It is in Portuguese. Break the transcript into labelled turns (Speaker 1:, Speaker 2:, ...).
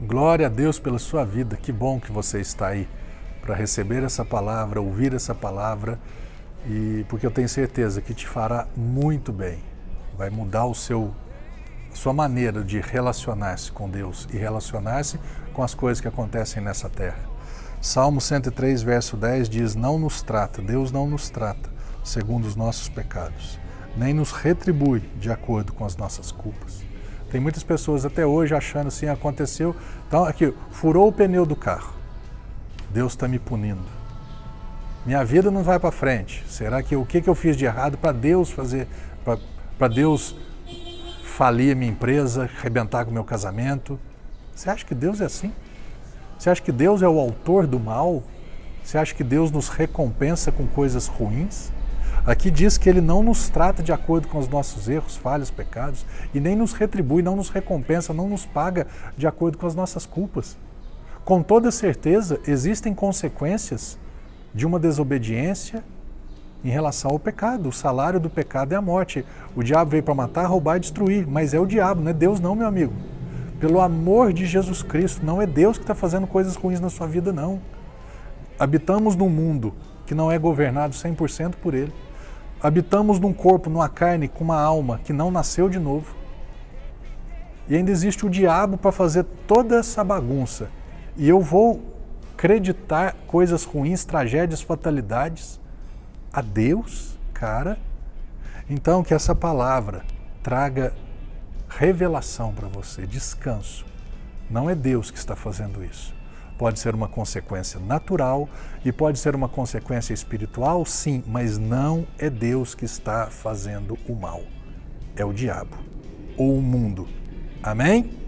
Speaker 1: Glória a Deus pela sua vida. Que bom que você está aí para receber essa palavra, ouvir essa palavra e porque eu tenho certeza que te fará muito bem. Vai mudar o seu sua maneira de relacionar-se com Deus e relacionar-se com as coisas que acontecem nessa terra. Salmo 103, verso 10 diz: Não nos trata, Deus não nos trata segundo os nossos pecados, nem nos retribui de acordo com as nossas culpas. Tem muitas pessoas até hoje achando assim, aconteceu, então aqui, furou o pneu do carro. Deus está me punindo. Minha vida não vai para frente. Será que o que, que eu fiz de errado para Deus fazer, para Deus falir a minha empresa, arrebentar com o meu casamento? Você acha que Deus é assim? Você acha que Deus é o autor do mal? Você acha que Deus nos recompensa com coisas ruins? Aqui diz que ele não nos trata de acordo com os nossos erros, falhas, pecados, e nem nos retribui, não nos recompensa, não nos paga de acordo com as nossas culpas. Com toda certeza, existem consequências de uma desobediência em relação ao pecado. O salário do pecado é a morte. O diabo veio para matar, roubar e destruir, mas é o diabo, não é Deus, não, meu amigo. Pelo amor de Jesus Cristo, não é Deus que está fazendo coisas ruins na sua vida, não. Habitamos num mundo que não é governado 100% por Ele habitamos num corpo, numa carne, com uma alma que não nasceu de novo. E ainda existe o diabo para fazer toda essa bagunça. E eu vou acreditar coisas ruins, tragédias, fatalidades a Deus, cara. Então que essa palavra traga revelação para você, descanso. Não é Deus que está fazendo isso. Pode ser uma consequência natural e pode ser uma consequência espiritual, sim, mas não é Deus que está fazendo o mal. É o diabo ou o mundo. Amém?